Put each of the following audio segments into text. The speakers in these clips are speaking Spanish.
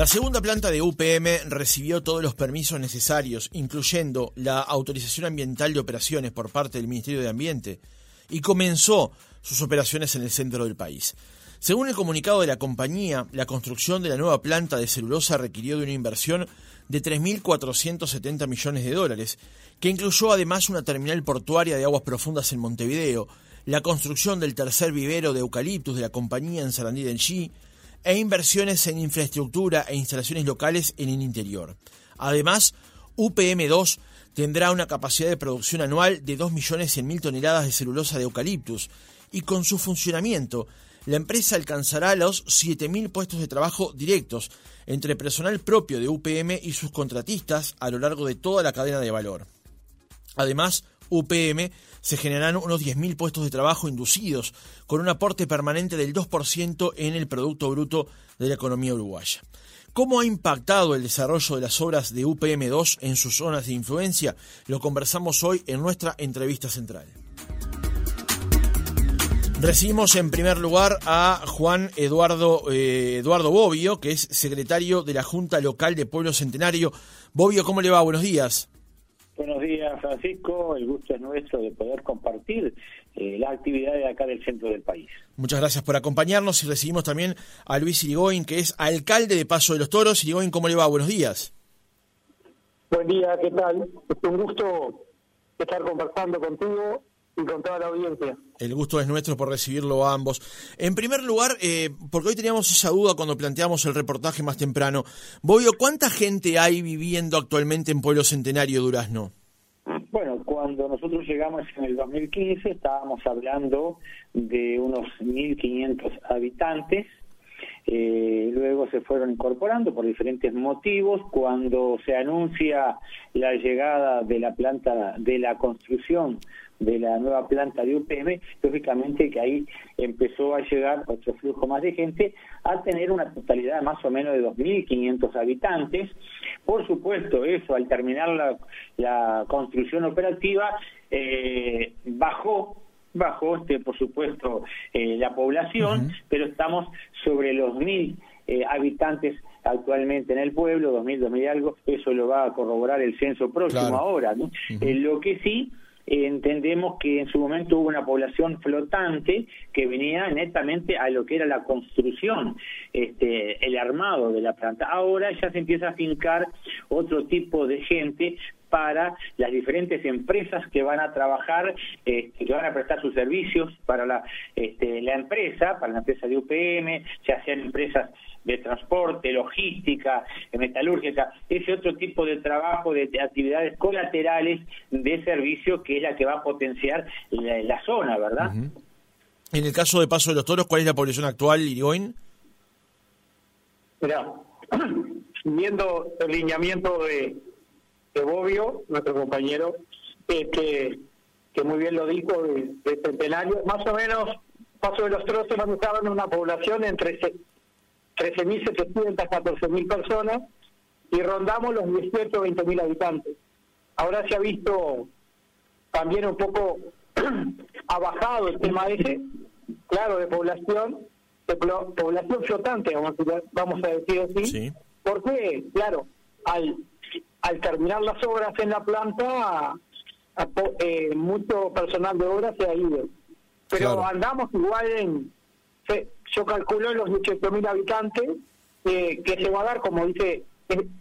La segunda planta de UPM recibió todos los permisos necesarios, incluyendo la autorización ambiental de operaciones por parte del Ministerio de Ambiente, y comenzó sus operaciones en el centro del país. Según el comunicado de la compañía, la construcción de la nueva planta de celulosa requirió de una inversión de 3.470 millones de dólares, que incluyó además una terminal portuaria de aguas profundas en Montevideo, la construcción del tercer vivero de eucaliptus de la compañía en Sarandí del Chi, e inversiones en infraestructura e instalaciones locales en el interior. Además, UPM2 tendrá una capacidad de producción anual de 2.100.000 toneladas de celulosa de eucaliptus y con su funcionamiento la empresa alcanzará los 7.000 puestos de trabajo directos entre personal propio de UPM y sus contratistas a lo largo de toda la cadena de valor. Además, UPM se generarán unos 10.000 puestos de trabajo inducidos, con un aporte permanente del 2% en el Producto Bruto de la economía uruguaya. ¿Cómo ha impactado el desarrollo de las obras de UPM2 en sus zonas de influencia? Lo conversamos hoy en nuestra entrevista central. Recibimos en primer lugar a Juan Eduardo, eh, Eduardo Bobbio, que es secretario de la Junta Local de Pueblo Centenario. Bobbio, ¿cómo le va? Buenos días. Buenos días, Francisco. El gusto es nuestro de poder compartir eh, las actividades acá del centro del país. Muchas gracias por acompañarnos y recibimos también a Luis Irigoyen, que es alcalde de Paso de los Toros. Irigoyen, ¿cómo le va? Buenos días. Buen día, ¿qué tal? Es un gusto estar conversando contigo y con toda la audiencia. El gusto es nuestro por recibirlo a ambos. En primer lugar, eh, porque hoy teníamos esa duda cuando planteamos el reportaje más temprano. Boyo, ¿cuánta gente hay viviendo actualmente en Pueblo Centenario Durazno? Bueno, cuando nosotros llegamos en el 2015 estábamos hablando de unos 1.500 habitantes. Eh, luego se fueron incorporando por diferentes motivos. Cuando se anuncia la llegada de la planta de la construcción de la nueva planta de UPM, lógicamente que ahí empezó a llegar otro flujo más de gente, a tener una totalidad de más o menos de 2.500 habitantes. Por supuesto, eso al terminar la, la construcción operativa eh, bajó bajó este por supuesto eh, la población pero estamos sobre los mil eh, habitantes actualmente en el pueblo, 2.000, 2.000 y algo, eso lo va a corroborar el censo próximo ahora. ¿no? lo que sí, entendemos que en su momento hubo una población flotante que venía netamente a lo que era la construcción, este, el armado de la planta. Ahora ya se empieza a fincar otro tipo de gente para las diferentes empresas que van a trabajar, este, que van a prestar sus servicios para la, este, la empresa, para la empresa de UPM, ya sean empresas de transporte, logística, metalúrgica, ese otro tipo de trabajo, de, actividades colaterales de servicio que es la que va a potenciar la, zona, ¿verdad? En el caso de Paso de los Toros, ¿cuál es la población actual, Irigoyen? Mira, viendo el lineamiento de, de Bobbio, nuestro compañero, que, muy bien lo dijo, de, Centenario, más o menos Paso de los se en una población entre 13.700, 14.000 personas y rondamos los 18, 20.000 habitantes. Ahora se ha visto también un poco, ha bajado el tema ese, claro, de población, de población flotante, vamos a, decir así. Porque, claro, al, al terminar las obras en la planta, eh, mucho personal de obra se ha ido. Pero andamos igual en yo calculo los 18.000 habitantes que se va a dar, como dice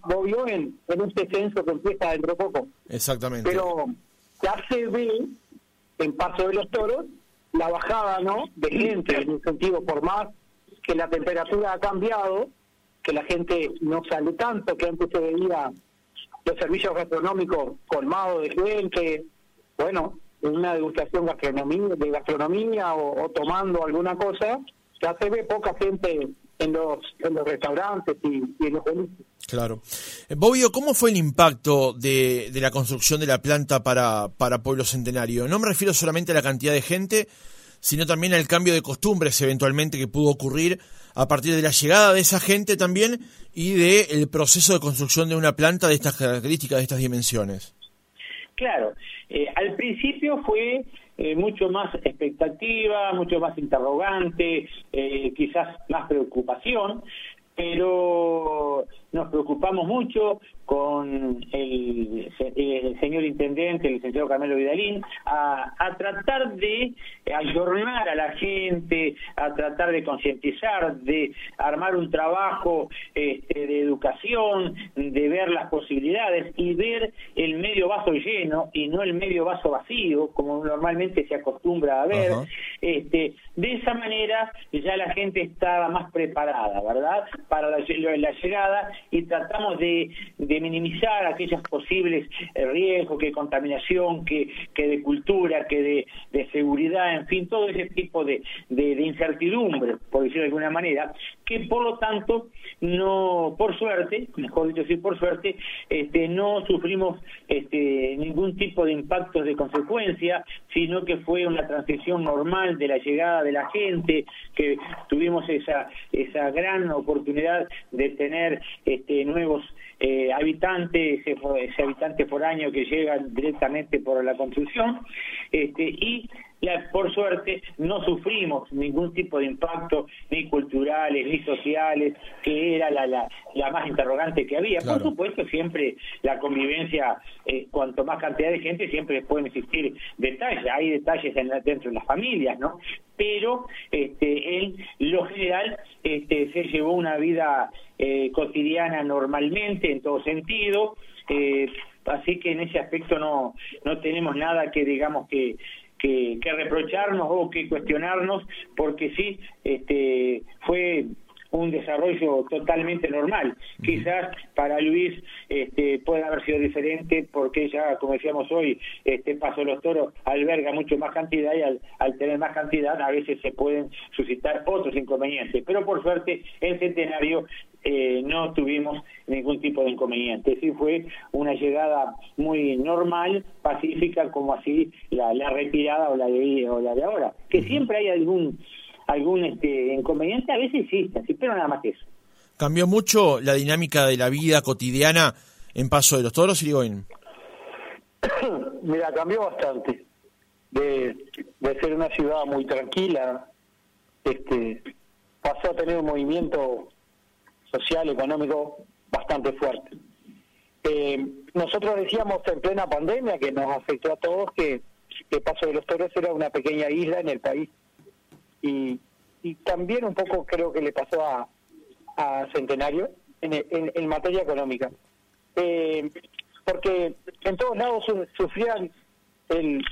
Bobio, en, en este censo que empieza dentro de poco. Exactamente. Pero ya se ve en Paso de los Toros la bajada no de gente, en un sentido, por más que la temperatura ha cambiado, que la gente no sale tanto, que antes se veía los servicios gastronómicos colmados de gente, bueno, en una degustación gastronomía, de gastronomía o tomando alguna cosa, ya se ve poca gente en los, en los restaurantes y, en los boliches. Claro. Eh, Bobio, ¿cómo fue el impacto de, de la construcción de la planta para, para Pueblo Centenario? No me refiero solamente a la cantidad de gente, sino también al cambio de costumbres eventualmente que pudo ocurrir a partir de la llegada de esa gente también y del el proceso de construcción de una planta de estas características, de estas dimensiones. Claro, eh, al principio fue eh, mucho más expectativa, mucho más interrogante, eh, quizás más preocupación, pero nos preocupamos mucho con el, señor intendente, el licenciado Carmelo Vidalín, a, tratar de ayornar a la gente, a tratar de concientizar, de armar un trabajo este, de educación, de ver las posibilidades y ver el medio vaso lleno y no el medio vaso vacío, como normalmente se acostumbra a ver. Este, de esa manera ya la gente estaba más preparada, ¿verdad? Para la, la llegada y tratamos de, minimizar aquellos posibles eh, riesgos, que contaminación, que, que de cultura, que de, seguridad, en fin, todo ese tipo de, de, incertidumbre, por decirlo de alguna manera, que por lo tanto no, por suerte, mejor dicho sí, por suerte, este, no sufrimos este, ningún tipo de impactos de consecuencia, sino que fue una transición normal de la llegada de la gente, que tuvimos esa, esa gran oportunidad de tener este, nuevos eh, habitantes, ese, ese habitante año que llega directamente por la construcción, este, y por suerte no sufrimos ningún tipo de impacto ni culturales ni sociales que era la, la, la más interrogante que había. Por supuesto siempre la convivencia eh, cuanto más cantidad de gente siempre pueden existir detalles. Hay detalles dentro de las familias no pero este en lo general este se llevó una vida eh, cotidiana normalmente en todo sentido. Eh, así que en ese aspecto no no tenemos nada que digamos que que, reprocharnos o que cuestionarnos, porque sí, este, fue un desarrollo totalmente normal. Quizás para Luis este, puede haber sido diferente porque ya, como decíamos hoy, este Paso de los Toros alberga mucho más cantidad y al, al, tener más cantidad a veces se pueden suscitar otros inconvenientes. Pero por suerte en Centenario eh, no tuvimos ningún tipo de inconveniente. Sí fue una llegada muy normal, pacífica, como así la, la retirada o la, de, o la de ahora. Que siempre hay algún algún este, inconveniente, a veces existe, pero nada más que eso. ¿Cambió mucho la dinámica de la vida cotidiana en Paso de los Toros, Irigoyen? Mira, cambió bastante. De, de ser una ciudad muy tranquila, este pasó a tener un movimiento social, económico bastante fuerte. Eh, nosotros decíamos en plena pandemia que nos afectó a todos que, que Paso de los Toros era una pequeña isla en el país. Y, y también un poco creo que le pasó a, a Centenario en, en, materia económica. Eh, porque en todos lados sufrían el,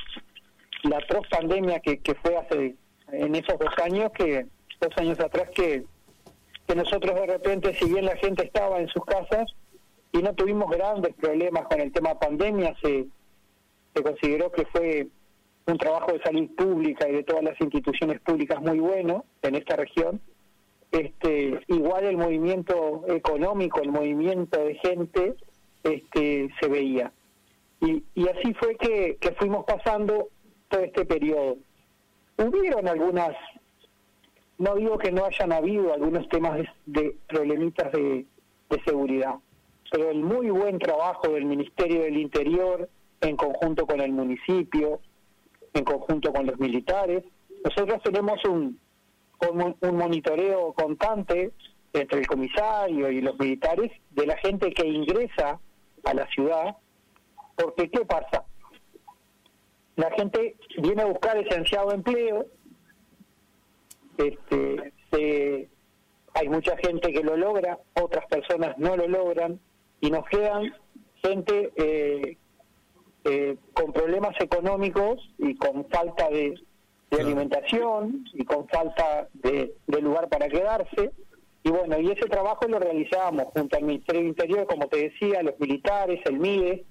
la atroz pandemia que, que fue hace en esos dos años, que dos años atrás que que nosotros de repente, si bien la gente estaba en sus casas y no tuvimos grandes problemas con el tema pandemia, se, se consideró que fue un trabajo de salud pública y de todas las instituciones públicas muy bueno en esta región. Este, igual el movimiento económico, el movimiento de gente, este, se veía. Y, y así fue que, que fuimos pasando todo este periodo. Hubieron algunas no digo que no hayan habido algunos temas de, problemitas de, seguridad, pero el muy buen trabajo del Ministerio del Interior en conjunto con el municipio, en conjunto con los militares. Nosotros tenemos un, un monitoreo constante entre el comisario y los militares de la gente que ingresa a la ciudad, porque ¿qué pasa? La gente viene a buscar esenciado empleo, este, hay mucha gente que lo logra, otras personas no lo logran y nos quedan gente eh, eh, con problemas económicos y con falta de, alimentación y con falta de, lugar para quedarse. Y bueno, y ese trabajo lo realizamos junto al Ministerio del Interior, como te decía, los militares, el MIDE,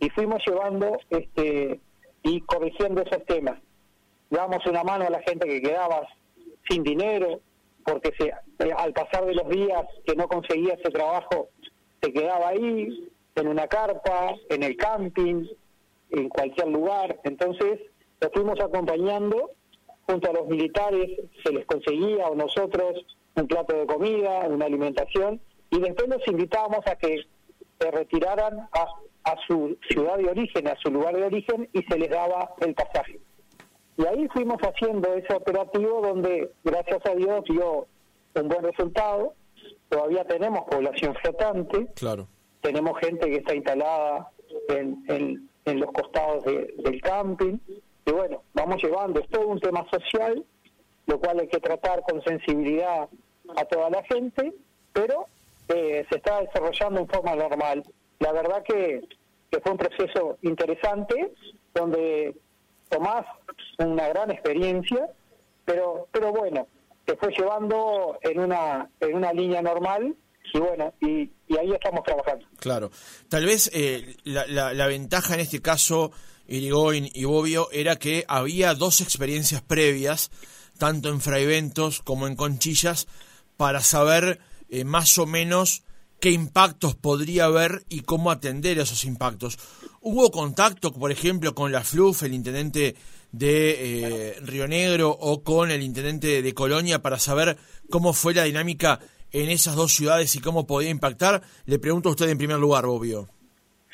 y fuimos llevando este y corrigiendo esos temas. Damos una mano a la gente que quedaba sin dinero, porque se, eh, al pasar de los días que no conseguía ese trabajo, se quedaba ahí, en una carpa, en el camping, en cualquier lugar. Entonces, lo fuimos acompañando junto a los militares, se les conseguía a nosotros un plato de comida, una alimentación, y después los invitábamos a que se retiraran a, a su ciudad de origen, a su lugar de origen, y se les daba el pasaje. Y ahí fuimos haciendo ese operativo donde, gracias a Dios, dio un buen resultado. todavía tenemos población flotante. Claro. Tenemos gente que está instalada en, en, los costados del camping. Y bueno, vamos llevando, es todo un tema social, lo cual hay que tratar con sensibilidad a toda la gente, pero eh, se está desarrollando en forma normal. La verdad que, que fue un proceso interesante, donde Tomás una gran experiencia, pero pero bueno, se fue llevando en una en una línea normal y bueno, y, ahí estamos trabajando. Claro. Tal vez eh, la, la, ventaja en este caso, Irigoyen y Bobbio, era que había dos experiencias previas, tanto en Fraiventos como en Conchillas, para saber eh, más o menos qué impactos podría haber y cómo atender esos impactos. ¿Hubo contacto, por ejemplo, con la FLUF, el intendente de eh, Río Negro, o con el intendente de Colonia para saber cómo fue la dinámica en esas dos ciudades y cómo podía impactar? Le pregunto a usted en primer lugar, obvio.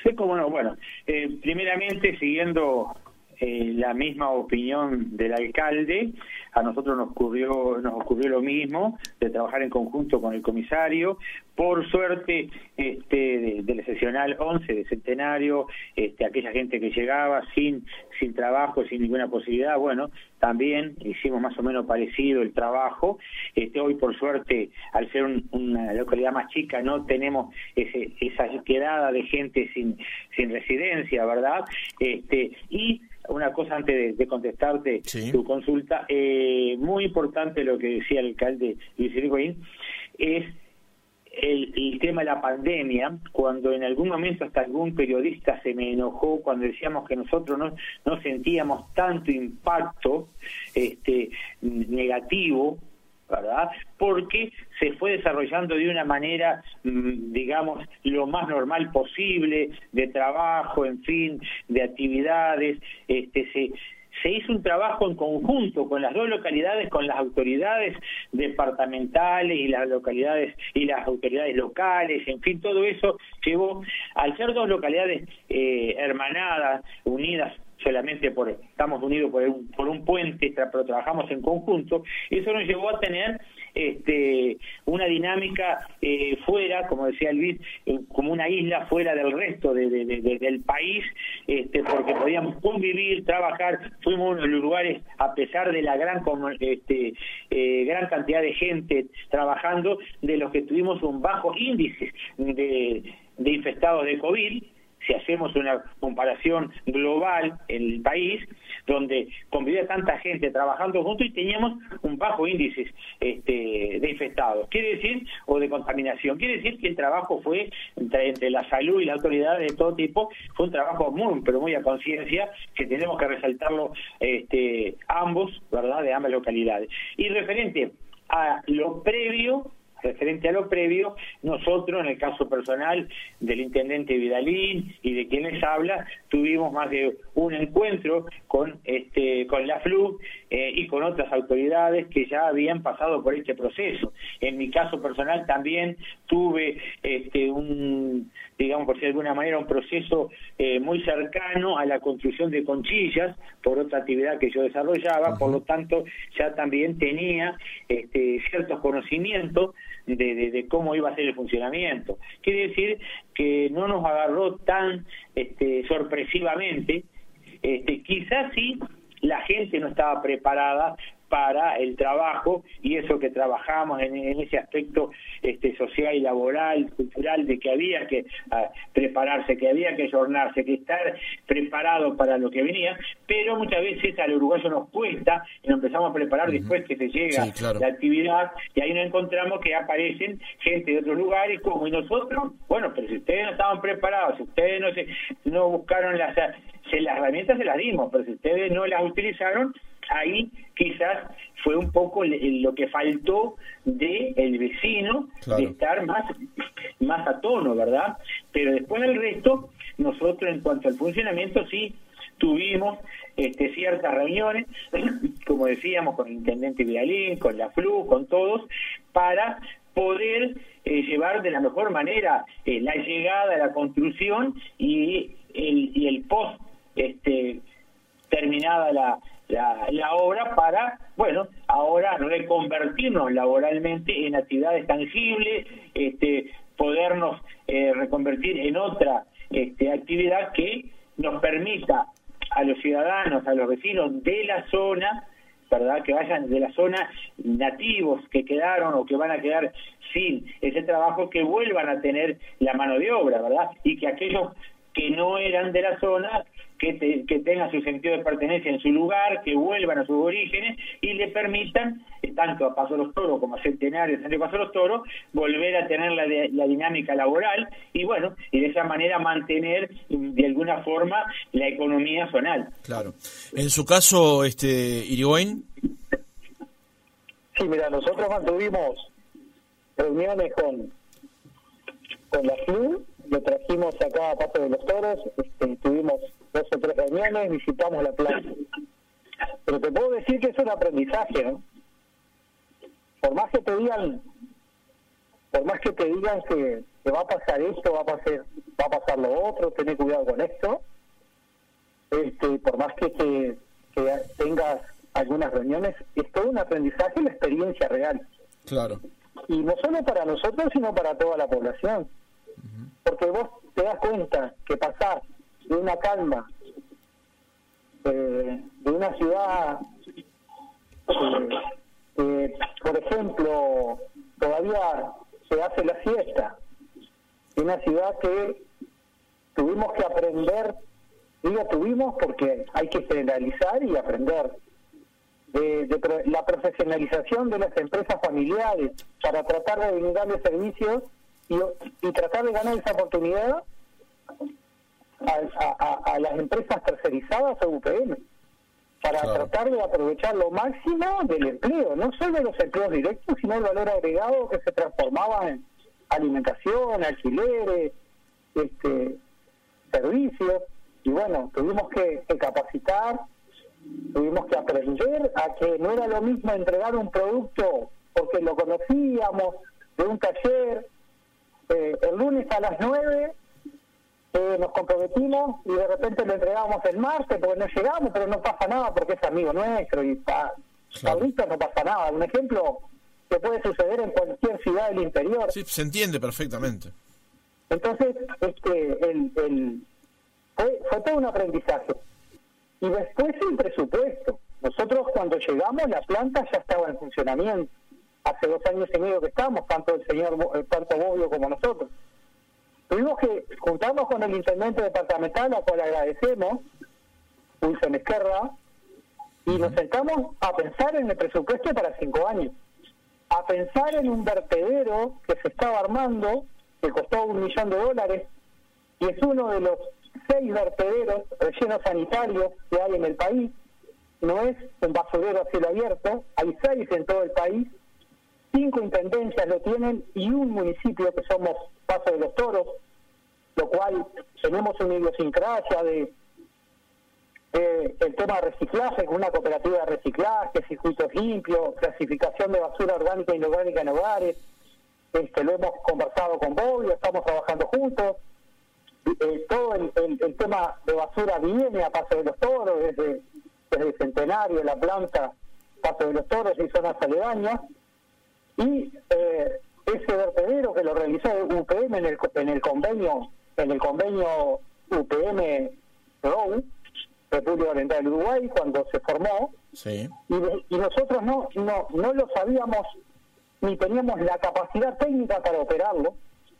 Sí, cómo no. Bueno, eh, primeramente, siguiendo eh, la misma opinión del alcalde, a nosotros nos ocurrió, nos ocurrió lo mismo, de trabajar en conjunto con el comisario. Por suerte, este, del excepcional 11 de Centenario, este, aquella gente que llegaba sin, sin trabajo, sin ninguna posibilidad, bueno, también hicimos más o menos parecido el trabajo. Este, hoy, por suerte, al ser una localidad más chica, no tenemos ese, esa quedada de gente sin, sin residencia, ¿verdad? Este, y una cosa antes de, contestarte tu consulta, eh, muy importante lo que decía el alcalde Luis Irigoyen, es el, tema de la pandemia, cuando en algún momento hasta algún periodista se me enojó cuando decíamos que nosotros no, no sentíamos tanto impacto este, negativo ¿verdad? Porque se fue desarrollando de una manera, mm, digamos, lo más normal posible, de trabajo, en fin, de actividades, este, se, se hizo un trabajo en conjunto con las dos localidades, con las autoridades departamentales y las localidades y las autoridades locales, en fin, todo eso llevó, al ser dos localidades eh, hermanadas, unidas solamente por estamos unidos por un, por un puente, pero trabajamos en conjunto, eso nos llevó a tener este, una dinámica eh, fuera, como decía Luis, eh, como una isla fuera del resto de, del país, este, porque podíamos convivir, trabajar, fuimos uno de los lugares, a pesar de la gran, este, eh, gran cantidad de gente trabajando, de los que tuvimos un bajo índice de, de infectados de COVID, si hacemos una comparación global en el país, donde convivía tanta gente trabajando juntos y teníamos un bajo índice este, de infectados. Quiere decir, o de contaminación, quiere decir que el trabajo fue entre, la salud y la autoridad de todo tipo, fue un trabajo muy, pero muy a conciencia, que tenemos que resaltarlo este, ambos, ¿verdad?, de ambas localidades. Y referente a lo previo, referente a lo previo, nosotros, en el caso personal del intendente Vidalín y de quienes habla, tuvimos más de un encuentro con este con la FLU eh, y con otras autoridades que ya habían pasado por este proceso. En mi caso personal también tuve este un digamos por si de alguna manera un proceso eh, muy cercano a la construcción de conchillas por otra actividad que yo desarrollaba, por lo tanto ya también tenía este, ciertos conocimientos de, cómo iba a ser el funcionamiento. Quiere decir que no nos agarró tan este, sorpresivamente, este, quizás sí la gente no estaba preparada para el trabajo y eso que trabajamos en, ese aspecto este, social y laboral, cultural, de que había que ah, prepararse, que había que jornarse, que estar preparado para lo que venía, pero muchas veces al uruguayo nos cuesta y nos empezamos a preparar después que se llega la actividad y ahí nos encontramos que aparecen gente de otros lugares como y nosotros, bueno, pero si ustedes no estaban preparados, si ustedes no se no buscaron las se, las herramientas se las dimos, pero si ustedes no las utilizaron, ahí quizás fue un poco lo que faltó de el vecino de estar más más a tono, ¿verdad? Pero después del resto, nosotros en cuanto al funcionamiento sí tuvimos este, ciertas reuniones, como decíamos, con el intendente Vidalín, con la FLU, con todos, para poder eh, llevar de la mejor manera eh, la llegada, la construcción y el, y el post este, terminada la, la, la obra para, bueno, ahora reconvertirnos laboralmente en actividades tangibles, este, podernos eh, reconvertir en otra este, actividad que nos permita a los ciudadanos, a los vecinos de la zona, ¿verdad? Que vayan de la zona nativos que quedaron o que van a quedar sin ese trabajo, que vuelvan a tener la mano de obra, ¿verdad? Y que aquellos que no eran de la zona que, que tengan su sentido de pertenencia en su lugar, que vuelvan a sus orígenes y le permitan, eh, tanto a Paso los Toros como a Centenario de Paso los Toros, volver a tener la, la dinámica laboral y bueno, y de esa manera mantener de alguna forma la economía zonal. Claro. En su caso, este Irigoyen. Sí, mira, nosotros mantuvimos reuniones con, con la FLU, lo trajimos acá a Paso de los Toros, este, tuvimos dos o tres reuniones, visitamos la plaza. Pero te puedo decir que es un aprendizaje, ¿no? Por más que te digan, por más que te digan que, va a pasar esto, va a pasar, va a pasar lo otro, tener cuidado con esto, este, por más que, que, tengas algunas reuniones, es todo un aprendizaje y la experiencia real. Claro. Y no solo para nosotros, sino para toda la población. Porque vos te das cuenta que pasar de una calma, eh, de una ciudad eh, por ejemplo, todavía se hace la fiesta, una ciudad que tuvimos que aprender, digo tuvimos porque hay que generalizar y aprender, de, la profesionalización de las empresas familiares para tratar de brindarle servicios y, y tratar de ganar esa oportunidad a, las empresas tercerizadas o UPM para tratar de aprovechar lo máximo del empleo, no solo los empleos directos, sino el valor agregado que se transformaba en alimentación, alquileres, este, servicios, y bueno, tuvimos que, capacitar, tuvimos que aprender a que no era lo mismo entregar un producto porque lo conocíamos de un taller eh, el lunes a las 9 eh, nos comprometimos y de repente lo entregamos el martes porque no llegamos, pero no pasa nada porque es amigo nuestro y está ahorita no pasa nada. Un ejemplo que puede suceder en cualquier ciudad del interior. Sí, se entiende perfectamente. Entonces, este, el, el, fue, fue todo un aprendizaje. Y después el presupuesto. Nosotros cuando llegamos la planta ya estaba en funcionamiento. Hace dos años y medio que estamos, tanto el señor, eh, tanto Bobbio como nosotros. Tuvimos que juntarnos con el intendente departamental, a cual agradecemos, Wilson Esquerra, y nos sentamos a pensar en el presupuesto para cinco años, a pensar en un vertedero que se estaba armando, que costó un millón de dólares, y es uno de los seis vertederos rellenos sanitarios que hay en el país, no es un basurero a cielo abierto, hay seis en todo el país, cinco intendencias lo tienen y un municipio que somos Paso de los Toros, lo cual tenemos una idiosincrasia de el tema de reciclaje una cooperativa de reciclaje, circuitos limpios, clasificación de basura orgánica e inorgánica en hogares, este, lo hemos conversado con Bobbio, estamos trabajando juntos, eh, todo el, tema de basura viene a Paso de los Toros, desde, desde el Centenario, la planta Paso de los Toros y zonas aledañas, y eh, ese vertedero que lo realizó UPM en el, en el convenio en el convenio UPM ROU, República Oriental del Uruguay, cuando se formó, sí. y, nosotros no, no, no lo sabíamos ni teníamos la capacidad técnica para operarlo.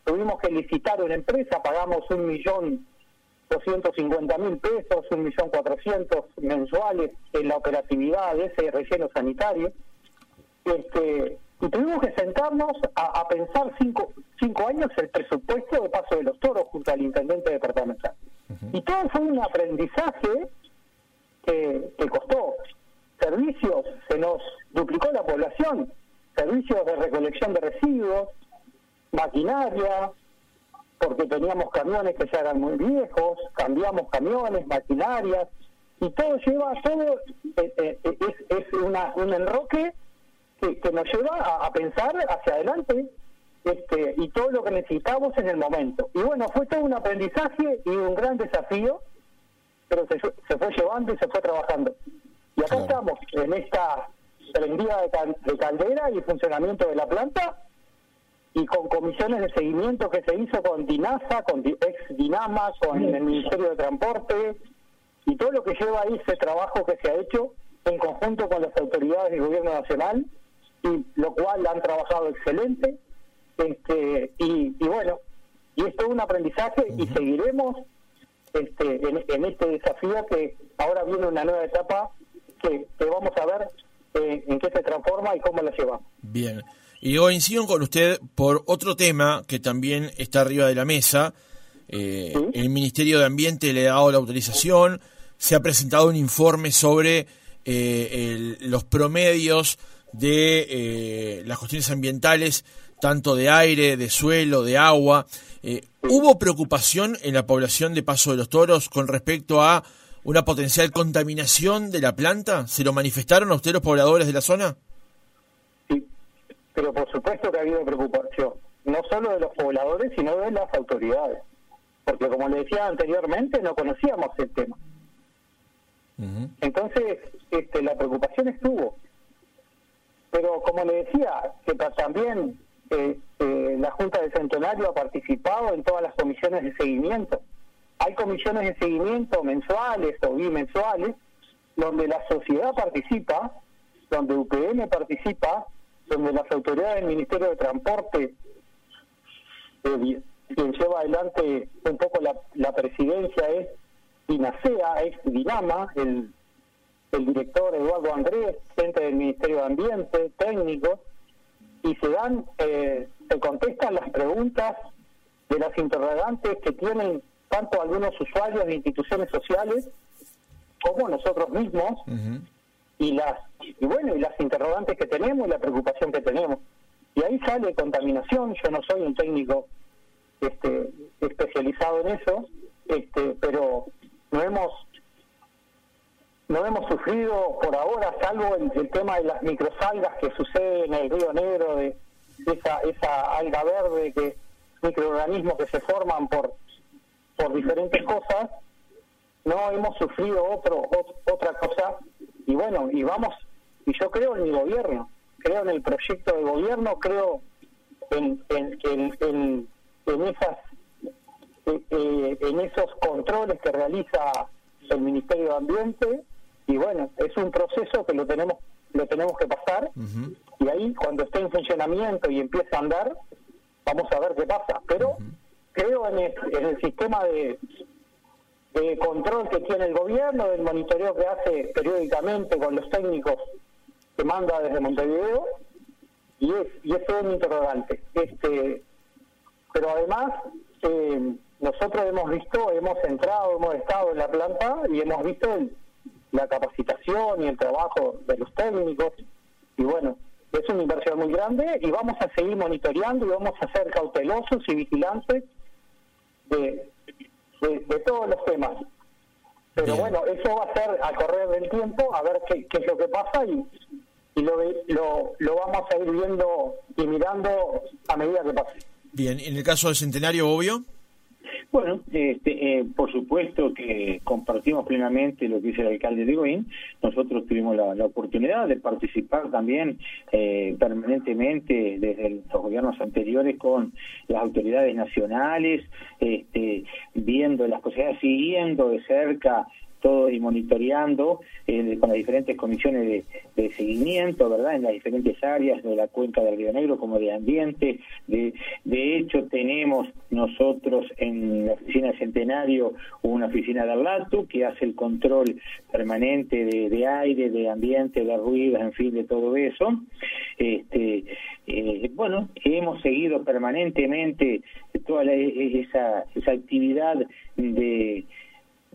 Tuvimos que licitar una empresa, pagamos un millón doscientos cincuenta mil pesos, un millón cuatrocientos mensuales en la operatividad de ese relleno sanitario. Este, y tuvimos que sentarnos a, pensar cinco, cinco años el presupuesto de Paso de los Toros junto al intendente departamental. Y todo fue un aprendizaje que, que costó. Servicios, se nos duplicó la población, servicios de recolección de residuos, maquinaria, porque teníamos camiones que ya eran muy viejos, cambiamos camiones, maquinarias, y todo lleva, todo eh, eh, es, es una, un enroque que, nos lleva a, pensar hacia adelante este, y todo lo que necesitamos en el momento. Y bueno, fue todo un aprendizaje y un gran desafío, pero se, se fue llevando y se fue trabajando. Y acá estamos, en esta prendida de, caldera y funcionamiento de la planta, y con comisiones de seguimiento que se hizo con DINASA, con ex Dinama, con el Ministerio de Transporte, y todo lo que lleva ahí ese trabajo que se ha hecho en conjunto con las autoridades del gobierno nacional, y lo cual han trabajado excelente, este, y, y bueno, y esto es un aprendizaje y seguiremos este, en, este desafío que ahora viene una nueva etapa que, vamos a ver eh, en qué se transforma y cómo la llevamos. Bien. Y yo incido con usted por otro tema que también está arriba de la mesa. Eh, el Ministerio de Ambiente le ha dado la autorización, se ha presentado un informe sobre eh, los promedios de las cuestiones ambientales, tanto de aire, de suelo, de agua. ¿Hubo preocupación en la población de Paso de los Toros con respecto a una potencial contaminación de la planta? ¿Se lo manifestaron a ustedes los pobladores de la zona? Sí, pero por supuesto que ha habido preocupación, no solo de los pobladores, sino de las autoridades. Porque como le decía anteriormente, no conocíamos el tema. Entonces, este, la preocupación estuvo. Pero como le decía, que también eh, la Junta de Centenario ha participado en todas las comisiones de seguimiento. Hay comisiones de seguimiento mensuales o bimensuales donde la sociedad participa, donde UPM participa, donde las autoridades del Ministerio de Transporte, eh, quien lleva adelante un poco la, presidencia es DINASEA, es DINAMA, el, el director Eduardo Andrés, gente del Ministerio de Ambiente, técnicos, y se dan, eh, se contestan las preguntas de las interrogantes que tienen tanto algunos usuarios de instituciones sociales como nosotros mismos. Y las y bueno y las interrogantes que tenemos y la preocupación que tenemos. Y ahí sale contaminación. Yo no soy un técnico este especializado en eso este pero no hemos no hemos sufrido por ahora, salvo el, tema de las microsalgas que sucede en el río Negro, de esa, esa alga verde, que microorganismos que se forman por, por diferentes cosas, no hemos sufrido otro, otra cosa. Y bueno, y vamos, y yo creo en mi gobierno, creo en el proyecto de gobierno, creo en, en, en, en, esas eh, eh, en esos controles que realiza el Ministerio de Ambiente y bueno, es un proceso que lo tenemos lo tenemos que pasar y ahí cuando esté en funcionamiento y empiece a andar, vamos a ver qué pasa. Pero creo en el, sistema de, de control que tiene el gobierno, del monitoreo que hace periódicamente con los técnicos que manda desde Montevideo y es y es un interrogante. Este, pero además eh, nosotros hemos visto, hemos entrado, hemos estado en la planta y hemos visto el la capacitación y el trabajo de los técnicos. Y bueno, es una inversión muy grande y vamos a seguir monitoreando y vamos a ser cautelosos y vigilantes de, de, todos los temas. Pero bueno, eso va a ser a correr del tiempo, a ver qué, qué es lo que pasa y, y lo, lo, lo vamos a ir viendo y mirando a medida que pase. Bien, en el caso del centenario, obvio. Bueno, este, eh, por supuesto que compartimos plenamente lo que dice el alcalde de Goín. Nosotros tuvimos la, oportunidad de participar también eh, permanentemente desde los gobiernos anteriores con las autoridades nacionales, este, viendo las cosas, siguiendo de cerca todo y monitoreando eh, con las diferentes comisiones de, seguimiento, ¿verdad? En las diferentes áreas de la cuenca del Río Negro como de ambiente. De, hecho, tenemos nosotros en la oficina Centenario una oficina de Arlatu que hace el control permanente de, aire, de ambiente, de ruidos, en fin, de todo eso. Este, eh, bueno, hemos seguido permanentemente toda esa, esa actividad de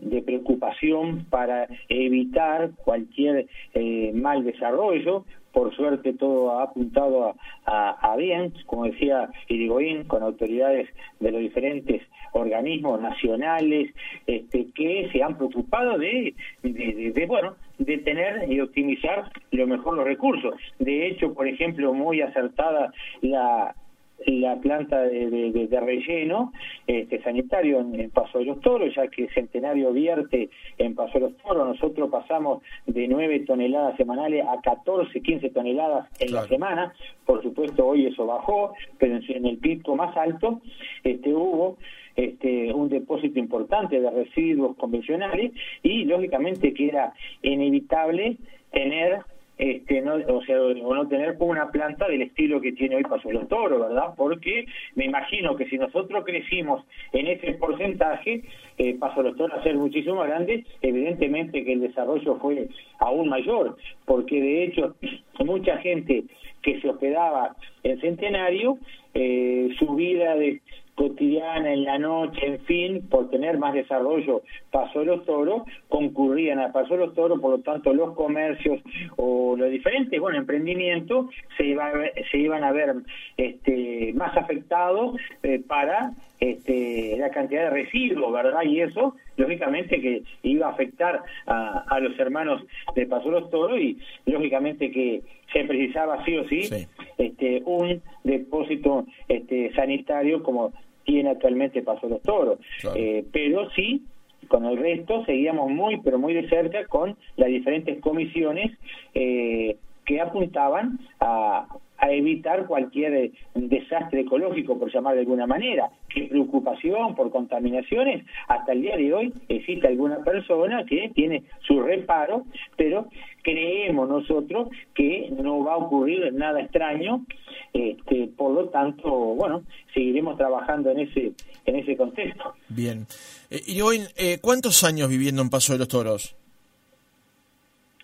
de preocupación para evitar cualquier eh, mal desarrollo. Por suerte todo ha apuntado a, bien, como decía Irigoyen, con autoridades de los diferentes organismos nacionales este, que se han preocupado de, de, bueno de tener y optimizar lo mejor los recursos. De hecho, por ejemplo, muy acertada la la planta de, relleno este, sanitario en, Paso de los Toros, ya que Centenario vierte en Paso de los Toros. Nosotros pasamos de 9 toneladas semanales a 14, 15 toneladas en la semana. Por supuesto, hoy eso bajó, pero en, el pico más alto este, hubo este, un depósito importante de residuos convencionales y lógicamente que era inevitable tener este, no, o sea, o no tener una planta del estilo que tiene hoy Paso los Toros, ¿verdad? Porque me imagino que si nosotros crecimos en ese porcentaje, eh, Paso los Toros a ser muchísimo grande, evidentemente que el desarrollo fue aún mayor, porque de hecho mucha gente que se hospedaba en Centenario, eh, su vida de, cotidiana, en la noche, en fin, por tener más desarrollo, pasó los toros, concurrían a pasó los toros, por lo tanto los comercios o los diferentes, bueno, emprendimientos se, iba se iban a ver este, más afectados eh, para este, la cantidad de residuos, ¿verdad? Y eso, lógicamente, que iba a afectar a, a los hermanos de Paso los Toros y lógicamente que se precisaba sí o sí, Este, un depósito este, sanitario como tiene actualmente Paso los Toros. Eh, pero sí, con el resto seguíamos muy, pero muy de cerca con las diferentes comisiones eh, que apuntaban a, a evitar cualquier eh, desastre ecológico, por llamar de alguna manera. ¿Qué preocupación por contaminaciones? Hasta el día de hoy existe alguna persona que tiene su reparo, pero creemos nosotros que no va a ocurrir nada extraño, este, por lo tanto, bueno, seguiremos trabajando en ese en ese contexto. Bien. Eh, y hoy, eh, ¿cuántos años viviendo en Paso de los Toros?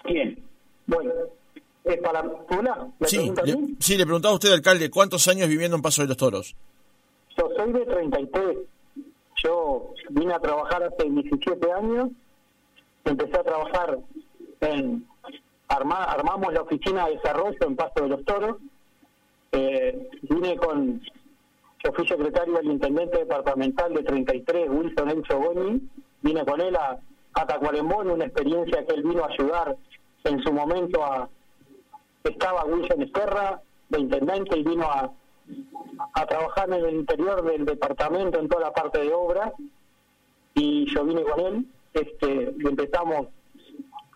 Bien. Bueno, ¿Es para sí, le, sí, le preguntaba a usted, alcalde, ¿cuántos años viviendo en Paso de los Toros? Yo soy de 33. Yo vine a trabajar hace 17 años. Empecé a trabajar en... armamos la oficina de desarrollo en Paso de los Toros. Eh, vine con... Yo fui secretario del intendente departamental de 33, Wilson Enzo Boni. Vine con él a, a Tacuarembó una experiencia que él vino a ayudar en su momento a, estaba Wilson Esquerra, de intendente, y vino a, a trabajar en el interior del departamento en toda la parte de obra, y yo vine con él, este, y empezamos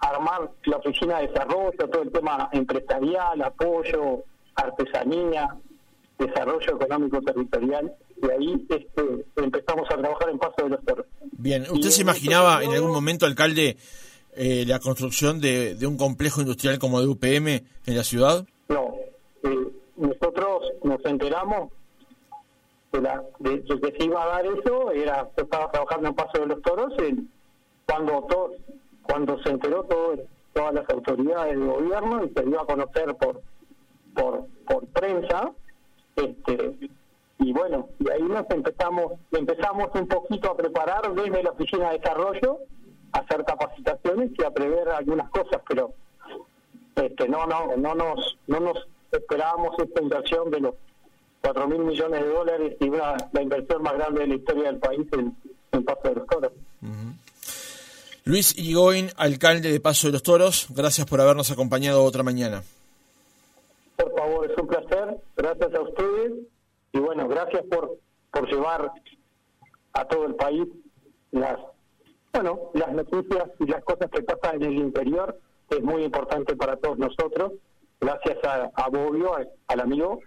a armar la oficina de desarrollo, todo el tema empresarial, apoyo, artesanía, desarrollo económico territorial, y ahí este, empezamos a trabajar en Paso de los Cerros. Bien, ¿usted se imaginaba en algún momento, alcalde, eh, la construcción de, un complejo industrial como de UPM en la ciudad? No, eh, nosotros nos enteramos de, la, de, que se iba a dar eso, era yo estaba trabajando en Paso de los Toros, cuando todo, cuando se enteró todo, todas las autoridades del gobierno y se dio a conocer por por, por prensa, este y bueno, y ahí nos empezamos empezamos un poquito a preparar desde la oficina de desarrollo hacer capacitaciones y a prever algunas cosas, pero este, no, no, no nos, no nos esperábamos esta inversión de los cuatro mil millones de dólares y una, la inversión más grande de la historia del país en, Paso de los Toros. Luis Igoin, alcalde de Paso de los Toros, gracias por habernos acompañado otra mañana. Por favor, es un placer, gracias a ustedes y bueno, gracias por, por llevar a todo el país las bueno, las noticias y las cosas que pasan en el interior es muy importante para todos nosotros. Gracias a, a Bobbio, al amigo.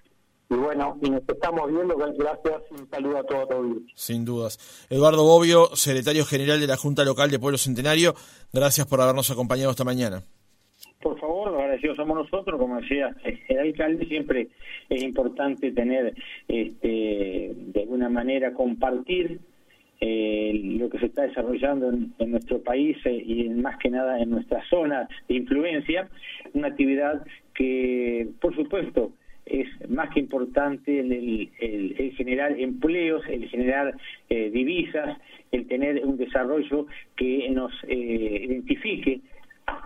Y bueno, y nos estamos viendo. Gracias y un saludo a todos. Sin dudas. Eduardo Bobbio, secretario general de la Junta Local de Pueblo Centenario, gracias por habernos acompañado esta mañana. Por favor, agradecidos somos nosotros, como decía el alcalde, siempre es importante tener, este, de alguna manera, compartir eh, lo que se está desarrollando en, nuestro país eh, y más que nada en nuestra zona de influencia, una actividad que, por supuesto, es más que importante el, el, generar empleos, el generar eh, divisas, el tener un desarrollo que nos eh, identifique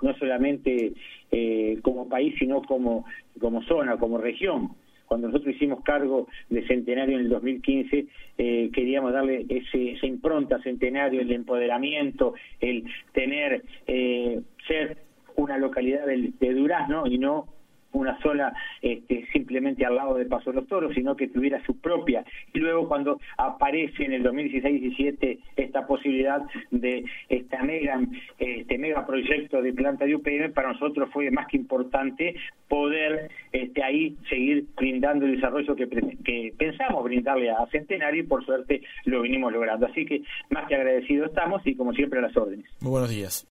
no solamente como país, sino como, como zona, como región cuando nosotros hicimos cargo de Centenario en el 2015, eh, queríamos darle ese, esa impronta Centenario, el empoderamiento, el tener, eh, ser una localidad de, de Durazno y no una sola este, simplemente al lado de Paso de los Toros, sino que tuviera su propia. Y luego cuando aparece en el 2016-17 esta posibilidad de esta mega, este mega proyecto de planta de UPM, para nosotros fue más que importante poder este, ahí seguir brindando el desarrollo que, que pensamos brindarle a Centenario y por suerte lo vinimos logrando. Así que más que agradecidos estamos y como siempre a las órdenes. Muy buenos días.